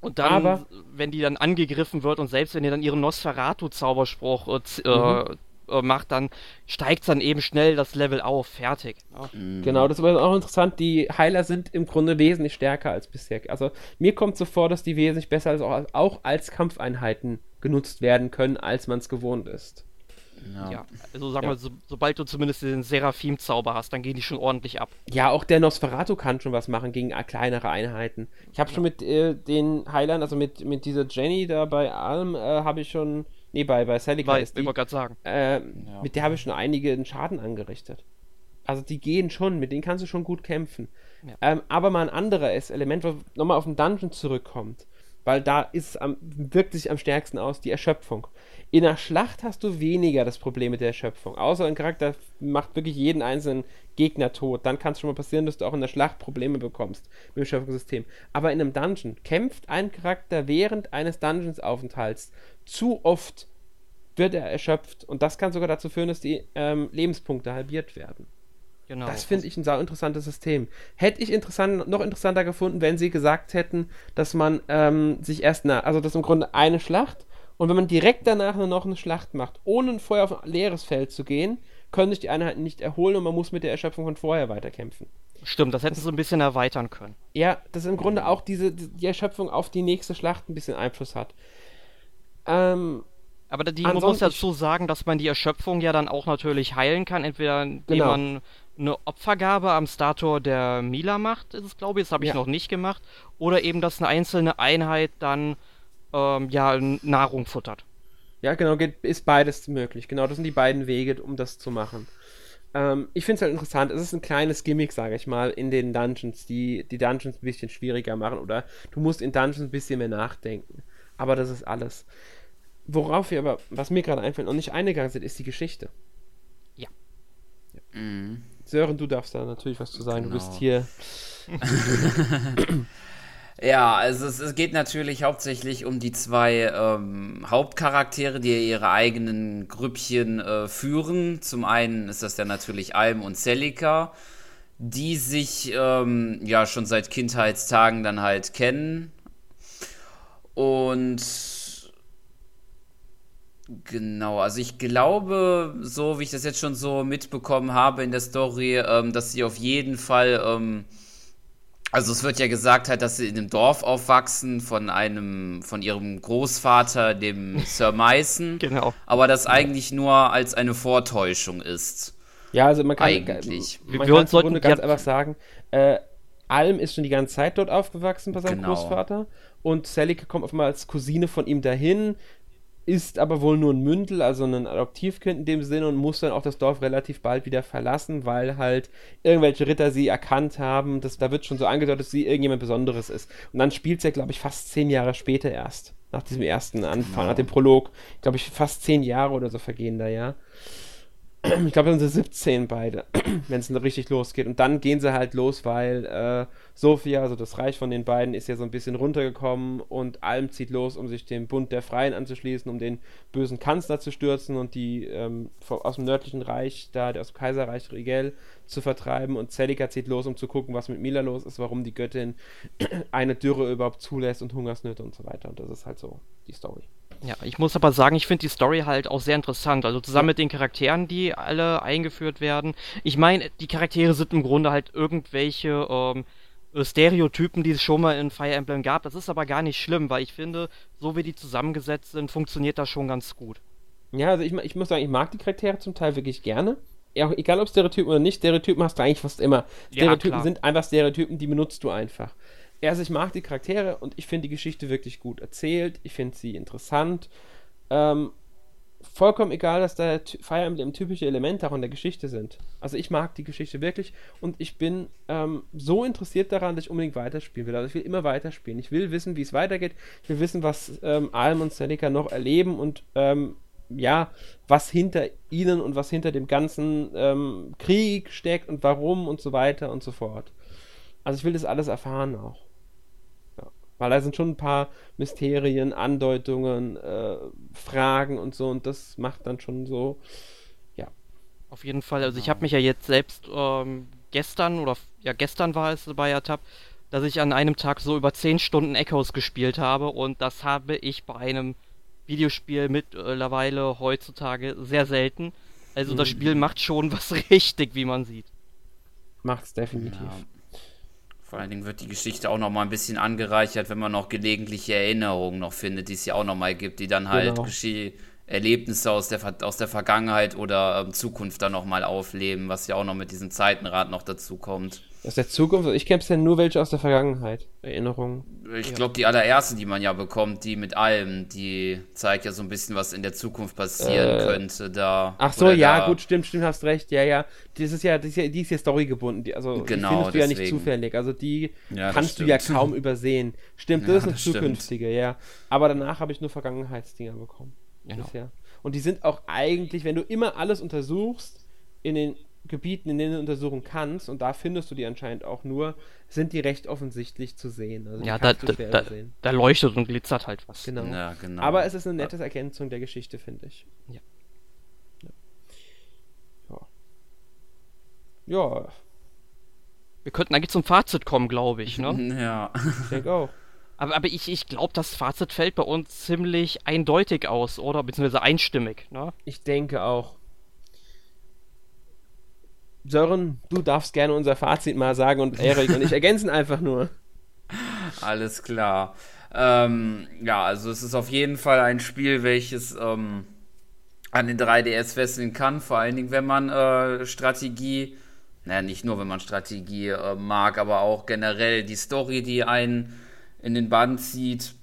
Und dann, Aber, wenn die dann angegriffen wird und selbst wenn ihr dann ihren Nosferatu-Zauberspruch äh, mhm. Äh, macht, dann steigt dann eben schnell das Level auf. Fertig. Ja. Mhm. Genau, das ist auch interessant. Die Heiler sind im Grunde wesentlich stärker als bisher. Also mir kommt so vor, dass die wesentlich besser als auch, auch als Kampfeinheiten genutzt werden können, als man es gewohnt ist. Ja. ja. also sag ja. mal, so, sobald du zumindest den Seraphim-Zauber hast, dann gehen die schon ordentlich ab. Ja, auch der Nosferatu kann schon was machen gegen kleinere Einheiten. Ich habe ja. schon mit äh, den Heilern, also mit, mit dieser Jenny da bei Alm, äh, habe ich schon, nee, bei, bei Celica ist die, gerade sagen. Äh, mit der habe ich schon einigen Schaden angerichtet. Also die gehen schon, mit denen kannst du schon gut kämpfen. Ähm, aber mal ein anderes Element, was nochmal auf den Dungeon zurückkommt weil da ist am, wirkt sich am stärksten aus die Erschöpfung. In der Schlacht hast du weniger das Problem mit der Erschöpfung. Außer ein Charakter macht wirklich jeden einzelnen Gegner tot. Dann kann es schon mal passieren, dass du auch in der Schlacht Probleme bekommst mit dem Erschöpfungssystem. Aber in einem Dungeon kämpft ein Charakter während eines Dungeons-Aufenthalts zu oft, wird er erschöpft. Und das kann sogar dazu führen, dass die ähm, Lebenspunkte halbiert werden. Genau. Das finde ich ein sehr interessantes System. Hätte ich interessant, noch interessanter gefunden, wenn sie gesagt hätten, dass man ähm, sich erst, na, also das ist im Grunde eine Schlacht und wenn man direkt danach nur noch eine Schlacht macht, ohne vorher auf ein leeres Feld zu gehen, können sich die Einheiten nicht erholen und man muss mit der Erschöpfung von vorher weiterkämpfen. Stimmt, das hätten sie so ein bisschen erweitern können. Ja, dass im Grunde auch diese die Erschöpfung auf die nächste Schlacht ein bisschen Einfluss hat. Ähm, aber die, man muss dazu sagen, dass man die Erschöpfung ja dann auch natürlich heilen kann, entweder indem genau. man eine Opfergabe am Stator der Mila macht, ist es glaube ich, das habe ich ja. noch nicht gemacht, oder eben, dass eine einzelne Einheit dann ähm, ja Nahrung futtert. Ja, genau, geht, ist beides möglich. Genau, das sind die beiden Wege, um das zu machen. Ähm, ich finde es halt interessant. Es ist ein kleines Gimmick, sage ich mal, in den Dungeons, die die Dungeons ein bisschen schwieriger machen. Oder du musst in Dungeons ein bisschen mehr nachdenken. Aber das ist alles. Worauf wir aber, was mir gerade einfällt, noch nicht eingegangen sind, ist die Geschichte. Ja. ja. Mhm. Sören, du darfst da natürlich was zu sagen. Genau. Du bist hier. ja, also es, es, geht natürlich hauptsächlich um die zwei ähm, Hauptcharaktere, die ihre eigenen Grüppchen äh, führen. Zum einen ist das ja natürlich Alm und Celica, die sich ähm, ja schon seit Kindheitstagen dann halt kennen. Und Genau, also ich glaube, so wie ich das jetzt schon so mitbekommen habe in der Story, ähm, dass sie auf jeden Fall, ähm, also es wird ja gesagt halt, dass sie in einem Dorf aufwachsen von einem, von ihrem Großvater, dem Sir Meissen. genau. Aber das eigentlich nur als eine Vortäuschung ist. Ja, also man kann eigentlich. Man wir kann Grunde ganz einfach sagen, äh, Alm ist schon die ganze Zeit dort aufgewachsen bei seinem genau. Großvater und Selike kommt auf einmal als Cousine von ihm dahin, ist aber wohl nur ein Mündel, also ein Adoptivkind in dem Sinne und muss dann auch das Dorf relativ bald wieder verlassen, weil halt irgendwelche Ritter sie erkannt haben. Das, da wird schon so angedeutet, dass sie irgendjemand Besonderes ist. Und dann spielt sie, ja, glaube ich, fast zehn Jahre später erst. Nach diesem ersten Anfang, genau. nach dem Prolog. Glaube ich, fast zehn Jahre oder so vergehen da, ja. ich glaube, dann sind sie 17 beide, wenn es richtig losgeht. Und dann gehen sie halt los, weil äh, Sophia, also das Reich von den beiden, ist ja so ein bisschen runtergekommen und Alm zieht los, um sich dem Bund der Freien anzuschließen, um den bösen Kanzler zu stürzen und die ähm, aus dem nördlichen Reich, da aus dem Kaiserreich Rigel, zu vertreiben. Und Celica zieht los, um zu gucken, was mit Mila los ist, warum die Göttin eine Dürre überhaupt zulässt und Hungersnöte und so weiter. Und das ist halt so die Story. Ja, ich muss aber sagen, ich finde die Story halt auch sehr interessant. Also zusammen mit den Charakteren, die alle eingeführt werden. Ich meine, die Charaktere sind im Grunde halt irgendwelche ähm, Stereotypen, die es schon mal in Fire Emblem gab. Das ist aber gar nicht schlimm, weil ich finde, so wie die zusammengesetzt sind, funktioniert das schon ganz gut. Ja, also ich, ich muss sagen, ich mag die Charaktere zum Teil wirklich gerne. Ja, egal ob Stereotypen oder nicht, Stereotypen hast du eigentlich fast immer. Stereotypen ja, sind einfach Stereotypen, die benutzt du einfach also ich mag die Charaktere und ich finde die Geschichte wirklich gut erzählt. Ich finde sie interessant. Ähm, vollkommen egal, dass da Fire Emblem typische Elemente auch in der Geschichte sind. Also ich mag die Geschichte wirklich und ich bin ähm, so interessiert daran, dass ich unbedingt weiterspielen will. Also ich will immer weiterspielen. Ich will wissen, wie es weitergeht. Ich will wissen, was ähm, Alm und Seneca noch erleben und ähm, ja, was hinter ihnen und was hinter dem ganzen ähm, Krieg steckt und warum und so weiter und so fort. Also ich will das alles erfahren auch. Weil da sind schon ein paar Mysterien, Andeutungen, äh, Fragen und so und das macht dann schon so, ja. Auf jeden Fall, also ich habe mich ja jetzt selbst ähm, gestern oder ja gestern war es bei Atab dass ich an einem Tag so über 10 Stunden Echoes gespielt habe und das habe ich bei einem Videospiel mittlerweile heutzutage sehr selten. Also das Mhm. Spiel macht schon was richtig, wie man sieht. Macht's definitiv. Ja. Vor allen Dingen wird die Geschichte auch noch mal ein bisschen angereichert, wenn man noch gelegentliche Erinnerungen noch findet, die es ja auch noch mal gibt, die dann halt Genau. Erlebnisse aus der, aus der Vergangenheit oder ähm, Zukunft dann noch mal aufleben, was ja auch noch mit diesem Zeitenrad noch dazu kommt. Aus der Zukunft, ich kenne bisher nur welche aus der Vergangenheit. Erinnerungen. Ich glaube, die allererste, die man ja bekommt, die mit allem, die zeigt ja so ein bisschen, was in der Zukunft passieren Äh, könnte. Da, Ach so, ja, gut, stimmt, stimmt, hast recht. Ja, ja. Das ist ja, das ist ja die ist ja storygebunden. Die, also Genau, die findest du ja nicht zufällig. Also die Ja, kannst du ja stimmt. kaum übersehen. Stimmt, Ja, das ist eine das stimmt. zukünftige, ja. Aber danach habe ich nur Vergangenheitsdinger bekommen. Genau. Bisher. Und die sind auch eigentlich, wenn du immer alles untersuchst, in den Gebieten, in denen du untersuchen kannst, und da findest du die anscheinend auch nur, sind die recht offensichtlich zu sehen. Also Ja, da, da, übersehen. da leuchtet und glitzert halt was. Genau. Ja, genau. Aber es ist eine nette Ergänzung der Geschichte, finde ich. Ja. Ja. Ja, Wir könnten eigentlich zum Fazit kommen, glaube ich, ne? ja. ich denke auch. Aber, aber ich, ich glaube, das Fazit fällt bei uns ziemlich eindeutig aus, oder? Beziehungsweise einstimmig, ne? Ich denke auch. Sören, du darfst gerne unser Fazit mal sagen und Erik und ich ergänzen einfach nur. Alles klar. Ähm, ja, also es ist auf jeden Fall ein Spiel, welches ähm, an den 3DS fesseln kann, vor allen Dingen, wenn man äh, Strategie, naja, nicht nur, wenn man Strategie äh, mag, aber auch generell die Story, die einen in den Bann zieht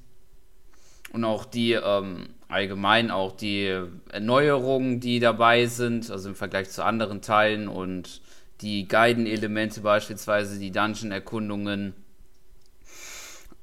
und auch die ähm, allgemein auch die Erneuerungen, die dabei sind, also im Vergleich zu anderen Teilen und die Guiden-Elemente beispielsweise, die Dungeon-Erkundungen,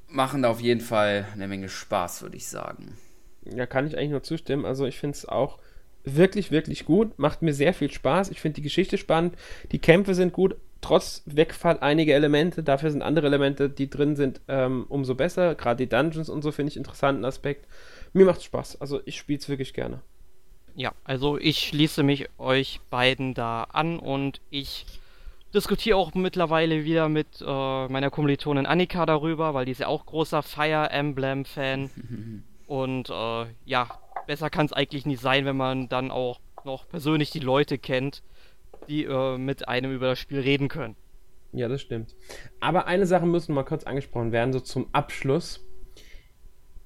machen da auf jeden Fall eine Menge Spaß, würde ich sagen. Ja, kann ich eigentlich nur zustimmen. Also ich finde es auch wirklich, wirklich gut. Macht mir sehr viel Spaß. Ich finde die Geschichte spannend. Die Kämpfe sind gut. Trotz Wegfall einige Elemente. Dafür sind andere Elemente, die drin sind, ähm, umso besser. Gerade die Dungeons und so finde ich interessanten Aspekt. Mir macht Spaß. Also ich spiele es wirklich gerne. Ja, also ich schließe mich euch beiden da an und ich diskutiere auch mittlerweile wieder mit äh, meiner Kommilitonin Annika darüber, weil die ist ja auch großer Fire Emblem-Fan. und äh, ja, besser kann es eigentlich nicht sein, wenn man dann auch noch persönlich die Leute kennt, die äh, mit einem über das Spiel reden können. Ja, das stimmt. Aber eine Sache muss mal kurz angesprochen werden, so zum Abschluss.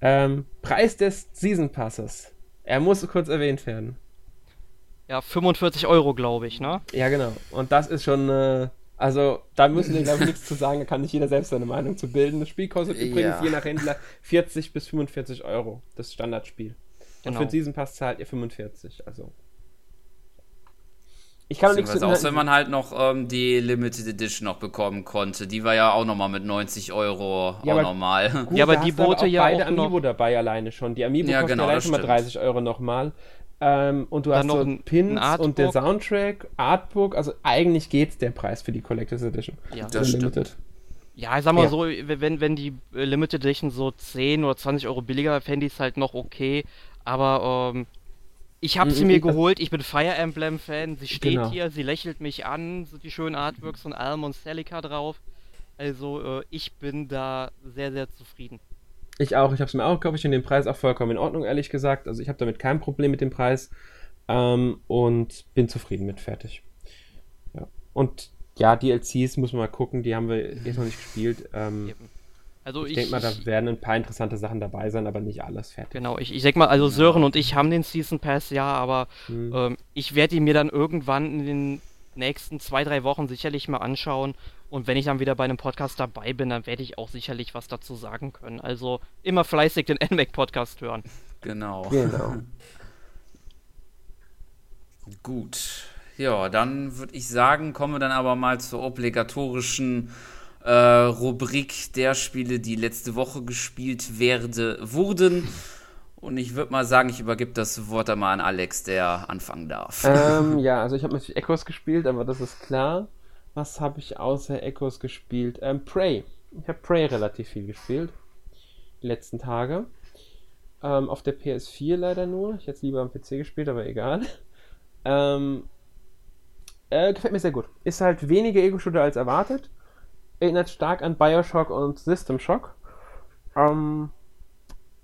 Ähm, Preis des Season Passes. Er muss kurz erwähnt werden. Ja, 45 Euro, glaube ich, ne? Ja, genau. Und das ist schon, äh, also da müssen wir, glaube ich, nichts zu sagen. Da kann nicht jeder selbst seine Meinung zu bilden. Das Spiel kostet übrigens Ja. je nach Händler 40 bis 45 Euro. Das Standardspiel. Und Genau. für den Season Pass zahlt ihr 45. Also. Ich kann noch nichts auch wenn man halt noch ähm, die Limited Edition noch bekommen konnte. Die war ja auch nochmal mit 90 Euro Ja, auch. Gut, Ja, aber die auch ja beide auch noch- Amiibo dabei alleine schon. Die Amiibo Ja, genau, allein das schon mal stimmt. 30 Euro nochmal. Ähm, und du Dann hast noch so ein- Pins ein und der. Soundtrack, Artbook. Also eigentlich geht's der Preis für die Collectors Edition. Ja. Das Oder stimmt. Limited. Ja, ich sag mal Ja. so, wenn, wenn die äh, Limited Edition so 10 oder 20 Euro billiger wäre, fände ich es halt noch okay. Aber ähm, ich habe sie Mhm, mir geholt, ich bin Fire Emblem-Fan, sie steht Genau. hier, sie lächelt mich an, so die schönen Artworks von Alm und Celica drauf. Also äh, ich bin da sehr, sehr zufrieden. Ich auch. Ich habe es mir auch gekauft. Ich finde den Preis auch vollkommen in Ordnung, ehrlich gesagt. Also ich habe damit kein Problem mit dem Preis. Ähm, und bin zufrieden mit fertig. Ja. Und ja, DLCs muss man mal gucken. Die haben wir jetzt noch nicht gespielt. Ähm, Eben. Also ich ich, denke mal, da werden ein paar interessante Sachen dabei sein, aber nicht alles fertig. genau, ich, ich sag mal, also Sören und ich haben den Season Pass, ja, aber Hm. ähm, ich werde ihn mir dann irgendwann in den nächsten zwei, drei Wochen sicherlich mal anschauen. Und wenn ich dann wieder bei einem Podcast dabei bin, dann werde ich auch sicherlich was dazu sagen können. Also immer fleißig den NMAC-Podcast hören. Genau. Genau. Gut. Ja, dann würde ich sagen, kommen wir dann aber mal zur obligatorischen äh, Rubrik der Spiele, die letzte Woche gespielt werde, wurden. Und ich würde mal sagen, ich übergebe das Wort einmal an Alex, der anfangen darf. ähm, ja, also ich habe natürlich Echoes gespielt, aber das ist klar. Was habe ich außer Echoes gespielt? Ähm, Prey. Ich habe Prey relativ viel gespielt. Die letzten Tage. Ähm, auf der PS4 leider nur. Ich hätte es lieber am PC gespielt, aber egal. Ähm, äh, gefällt mir sehr gut. Ist halt weniger Ego-Shooter als erwartet. Erinnert stark an Bioshock und System Shock. Ähm,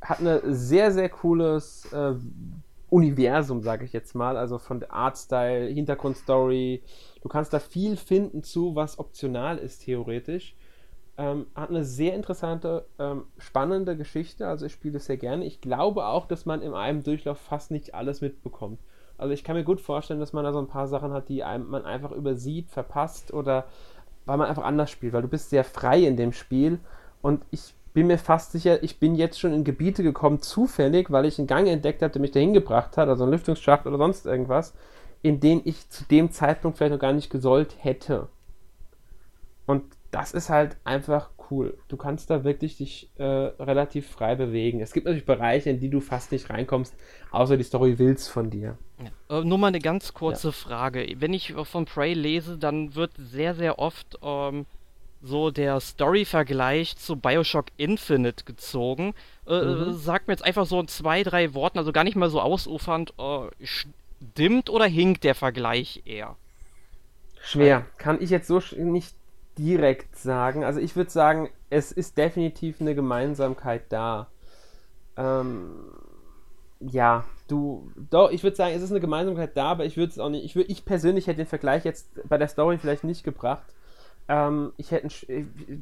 hat eine sehr, sehr cooles äh, Universum, sage ich jetzt mal. Also von der Artstyle, Hintergrundstory. Du kannst da viel finden zu, was optional ist, theoretisch. Ähm, hat eine sehr interessante, ähm, spannende Geschichte. Also ich spiele das sehr gerne. Ich glaube auch, dass man in einem Durchlauf fast nicht alles mitbekommt. Also ich kann mir gut vorstellen, dass man da so ein paar Sachen hat, die einem, man einfach übersieht, verpasst oder weil man einfach anders spielt, weil du bist sehr frei in dem Spiel und ich bin mir fast sicher, ich bin jetzt schon in Gebiete gekommen, zufällig, weil ich einen Gang entdeckt habe, der mich dahin gebracht hat, also einen Lüftungsschacht oder sonst irgendwas, in den ich zu dem Zeitpunkt vielleicht noch gar nicht gesollt hätte. Und das ist halt einfach cool. Du kannst da wirklich dich äh, relativ frei bewegen. Es gibt natürlich Bereiche, in die du fast nicht reinkommst, außer die Story willst von dir. Ja. Äh, nur mal eine ganz kurze ja. Frage. Wenn ich von Prey lese, dann wird sehr, sehr oft ähm, so der Story-Vergleich zu Bioshock Infinite gezogen. Äh, mhm. Sag mir jetzt einfach so in zwei, drei Worten, also gar nicht mal so ausufernd, äh, stimmt oder hinkt der Vergleich eher? Schwer. Kann ich jetzt so nicht direkt sagen. Also ich würde sagen, es ist definitiv eine Gemeinsamkeit da. Ähm, ja, du, doch, ich würde sagen, es ist eine Gemeinsamkeit da, aber ich würde es auch nicht, ich, würd, ich persönlich hätte den Vergleich jetzt bei der Story vielleicht nicht gebracht. Ähm, ich, hätte,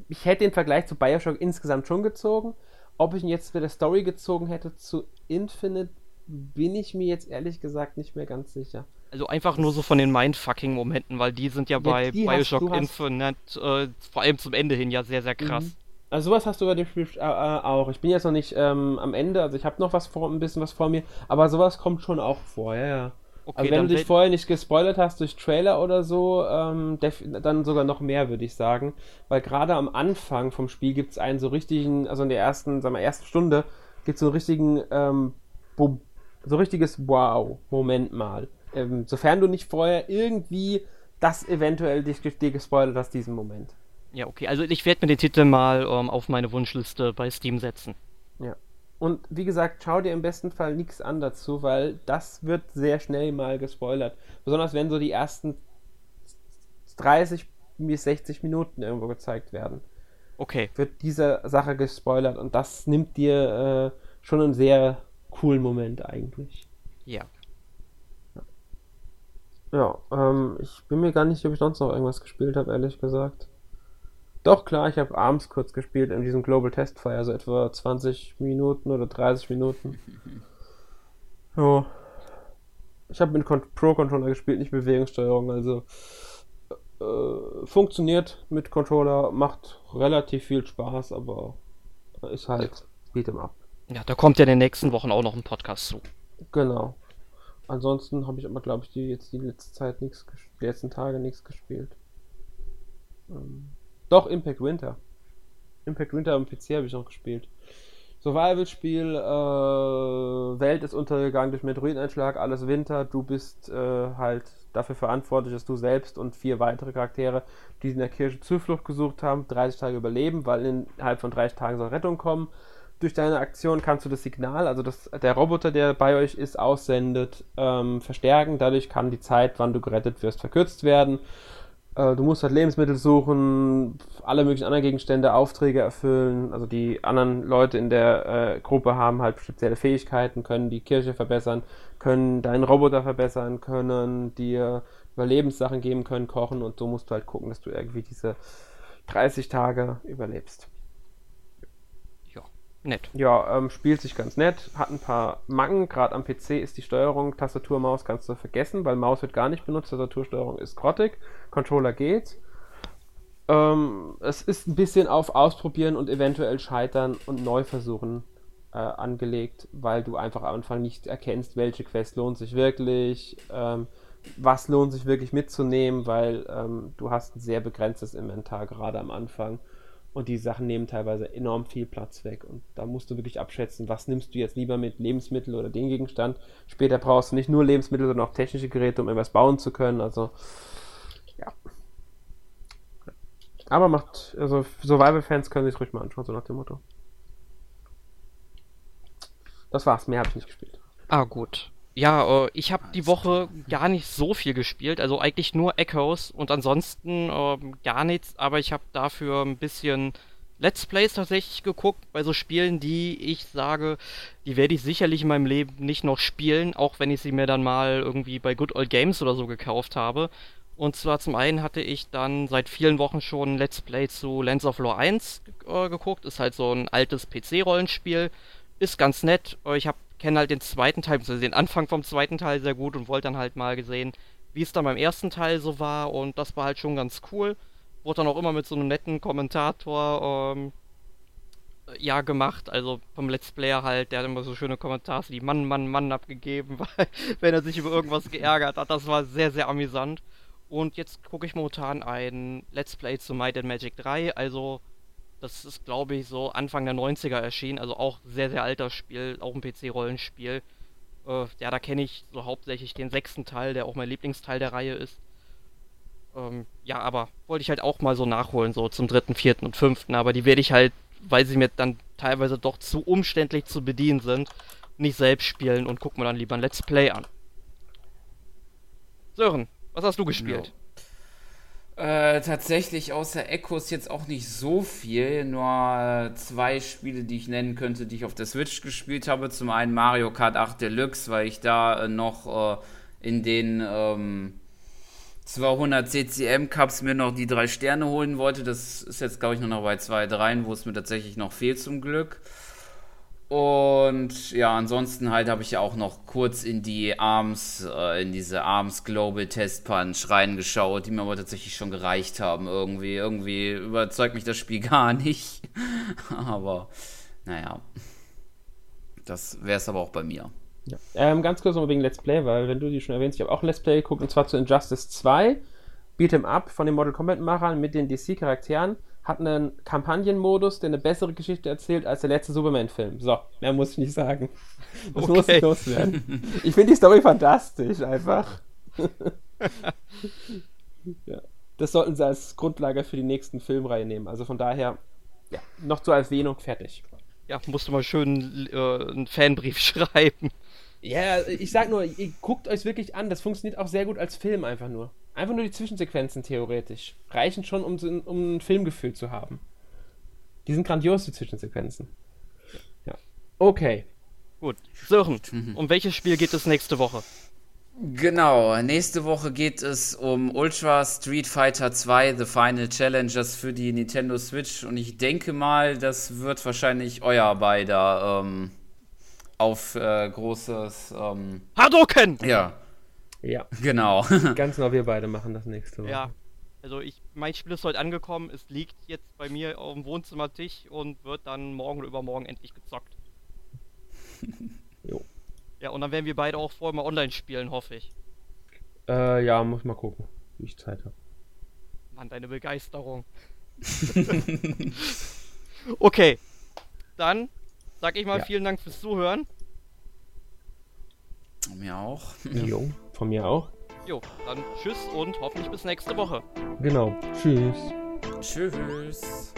ich hätte den Vergleich zu Bioshock insgesamt schon gezogen. Ob ich ihn jetzt bei der Story gezogen hätte zu Infinite, bin ich mir jetzt ehrlich gesagt nicht mehr ganz sicher. Also einfach nur so von den Mindfucking-Momenten, weil die sind ja, ja bei Bioshock hast, Infinite äh, vor allem zum Ende hin ja sehr, sehr krass. Mhm. Also sowas hast du bei dem Spiel äh, äh, auch. Ich bin jetzt noch nicht ähm, am Ende, also ich habe noch was vor, ein bisschen was vor mir, aber sowas kommt schon auch vor, ja, ja. Okay, also wenn du dich vorher nicht gespoilert hast durch Trailer oder so, ähm, dann sogar noch mehr, würde ich sagen. Weil gerade am Anfang vom Spiel gibt es einen so richtigen, also in der ersten, sagen wir, ersten Stunde, gibt es so einen richtigen, ähm, so richtiges Wow, Moment mal ähm, sofern du nicht vorher irgendwie das eventuell dich, dir gespoilert hast, diesen Moment. Ja, okay, also ich werde mir den Titel mal ähm, auf meine Wunschliste bei Steam setzen. Ja. Und wie gesagt, schau dir im besten Fall nichts an dazu, weil das wird sehr schnell mal gespoilert. Besonders wenn so die ersten 30 bis 60 Minuten irgendwo gezeigt werden. Okay. Wird diese Sache gespoilert und das nimmt dir äh, schon einen sehr coolen Moment eigentlich. Ja. Ja, ähm, ich bin mir gar nicht, ob ich sonst noch irgendwas gespielt habe, ehrlich gesagt. Doch, klar, ich habe abends kurz gespielt in diesem Global Test Fire, also etwa 20 Minuten oder 30 Minuten. Ja. Ich habe mit Pro-Controller gespielt, nicht Bewegungssteuerung, also äh, funktioniert mit Controller, macht relativ viel Spaß, aber ist halt Beat'em Up. Ja, da kommt ja in den nächsten Wochen auch noch ein Podcast zu. Genau. Ansonsten habe ich aber, glaube ich, die jetzt die letzte Zeit nichts, die letzten Tage nichts gespielt. Ähm, doch, Impact Winter. Impact Winter am PC habe ich noch gespielt. Survival-Spiel, äh, Welt ist untergegangen durch Meteoriteneinschlag, alles Winter, du bist äh, halt dafür verantwortlich, dass du selbst und vier weitere Charaktere, die in der Kirche Zuflucht gesucht haben, 30 Tage überleben, weil innerhalb von 30 Tagen soll Rettung kommen durch deine Aktion kannst du das Signal, also das, der Roboter, der bei euch ist, aussendet, ähm, verstärken. Dadurch kann die Zeit, wann du gerettet wirst, verkürzt werden. Äh, du musst halt Lebensmittel suchen, alle möglichen anderen Gegenstände, Aufträge erfüllen. Also die anderen Leute in der äh, Gruppe haben halt spezielle Fähigkeiten, können die Kirche verbessern, können deinen Roboter verbessern, können dir Überlebenssachen geben, können kochen und so musst du halt gucken, dass du irgendwie diese 30 Tage überlebst nett. Ja, ähm, spielt sich ganz nett, hat ein paar Macken, gerade am PC ist die Steuerung, Tastatur, Maus kannst du vergessen, weil Maus wird gar nicht benutzt, Tastatursteuerung ist grottig, Controller geht. Ähm, es ist ein bisschen auf Ausprobieren und eventuell Scheitern und Neuversuchen äh, angelegt, weil du einfach am Anfang nicht erkennst, welche Quest lohnt sich wirklich, ähm, was lohnt sich wirklich mitzunehmen, weil ähm, du hast ein sehr begrenztes Inventar gerade am Anfang und die Sachen nehmen teilweise enorm viel Platz weg. Und da musst du wirklich abschätzen, was nimmst du jetzt lieber mit Lebensmittel oder den Gegenstand. Später brauchst du nicht nur Lebensmittel, sondern auch technische Geräte, um etwas bauen zu können. Also, ja. Aber macht, also Survival-Fans können sich ruhig mal anschauen, so nach dem Motto. Das war's, mehr habe ich nicht gespielt. Ah, gut. Ja, äh, ich habe die Woche gar nicht so viel gespielt, also eigentlich nur Echoes und ansonsten äh, gar nichts, aber ich habe dafür ein bisschen Let's Plays tatsächlich geguckt, bei so Spielen, die ich sage, die werde ich sicherlich in meinem Leben nicht noch spielen, auch wenn ich sie mir dann mal irgendwie bei Good Old Games oder so gekauft habe. Und zwar zum einen hatte ich dann seit vielen Wochen schon Let's Play zu Lands of Lore 1 äh, geguckt, ist halt so ein altes PC-Rollenspiel, ist ganz nett. Äh, ich kenne halt den zweiten Teil, also den Anfang vom zweiten Teil sehr gut und wollte dann halt mal gesehen, wie es dann beim ersten Teil so war und das war halt schon ganz cool wurde dann auch immer mit so einem netten Kommentator ähm, ja gemacht, also vom Let's Player halt, der hat immer so schöne Kommentare, die Mann, Mann, Mann abgegeben, weil, wenn er sich über irgendwas geärgert hat. Das war sehr, sehr amüsant. Und jetzt gucke ich momentan ein Let's Play zu Might and Magic 3, also das ist, glaube ich, so Anfang der 90er erschienen, also auch sehr, sehr alter Spiel, auch ein PC-Rollenspiel. Äh, ja, da kenne ich so hauptsächlich den sechsten Teil, der auch mein Lieblingsteil der Reihe ist. Ähm, ja, aber wollte ich halt auch mal so nachholen, so zum dritten, vierten und fünften. Aber die werde ich halt, weil sie mir dann teilweise doch zu umständlich zu bedienen sind, nicht selbst spielen und guck mir dann lieber ein Let's Play an. Sören, was hast du gespielt? Äh, tatsächlich außer Echos jetzt auch nicht so viel, nur äh, zwei Spiele, die ich nennen könnte, die ich auf der Switch gespielt habe. Zum einen Mario Kart 8 Deluxe, weil ich da äh, noch äh, in den ähm, 200 CCM Cups mir noch die drei Sterne holen wollte. Das ist jetzt, glaube ich, nur noch bei zwei, dreien, wo es mir tatsächlich noch fehlt zum Glück. Und ja, ansonsten halt habe ich ja auch noch kurz in die Arms, äh, in diese Arms Global Test Punch reingeschaut, die mir aber tatsächlich schon gereicht haben. Irgendwie, irgendwie überzeugt mich das Spiel gar nicht. aber naja, das wäre es aber auch bei mir. Ja. Ähm, ganz kurz noch wegen Let's Play, weil wenn du die schon erwähnst, ich habe auch Let's Play geguckt und zwar zu Injustice 2. Beat'em Up von den Mortal Kombat-Machern mit den DC-Charakteren. Hat einen Kampagnenmodus, der eine bessere Geschichte erzählt als der letzte Superman-Film. So, mehr muss ich nicht sagen. Das okay. muss ich loswerden. Ich finde die Story fantastisch, einfach. ja. Das sollten sie als Grundlage für die nächsten Filmreihe nehmen. Also von daher, ja, noch zur Erwähnung fertig. Ja, musst du mal schön äh, einen Fanbrief schreiben. Ja, ich sag nur, ihr guckt euch wirklich an, das funktioniert auch sehr gut als Film einfach nur. Einfach nur die Zwischensequenzen theoretisch. Reichen schon, um, um ein Filmgefühl zu haben. Die sind grandios, die Zwischensequenzen. Ja. Okay. Gut. Sören, mhm. um welches Spiel geht es nächste Woche? Genau, nächste Woche geht es um Ultra Street Fighter 2 The Final Challengers für die Nintendo Switch und ich denke mal, das wird wahrscheinlich euer beider ähm, auf äh, großes ähm, Hadouken! Ja. Ja. Genau. Ganz genau, wir beide machen das nächste Woche. Ja. Also ich, mein Spiel ist heute angekommen, es liegt jetzt bei mir auf dem Wohnzimmertisch und wird dann morgen oder übermorgen endlich gezockt. jo. Ja, und dann werden wir beide auch vorher mal online spielen, hoffe ich. Äh, ja, muss mal gucken, wie ich Zeit habe. Mann, deine Begeisterung. okay. Dann sag ich mal ja. vielen Dank fürs Zuhören. Mir auch. Jo, von mir auch. Jo, dann tschüss und hoffentlich bis nächste Woche. Genau. Tschüss. Tschüss.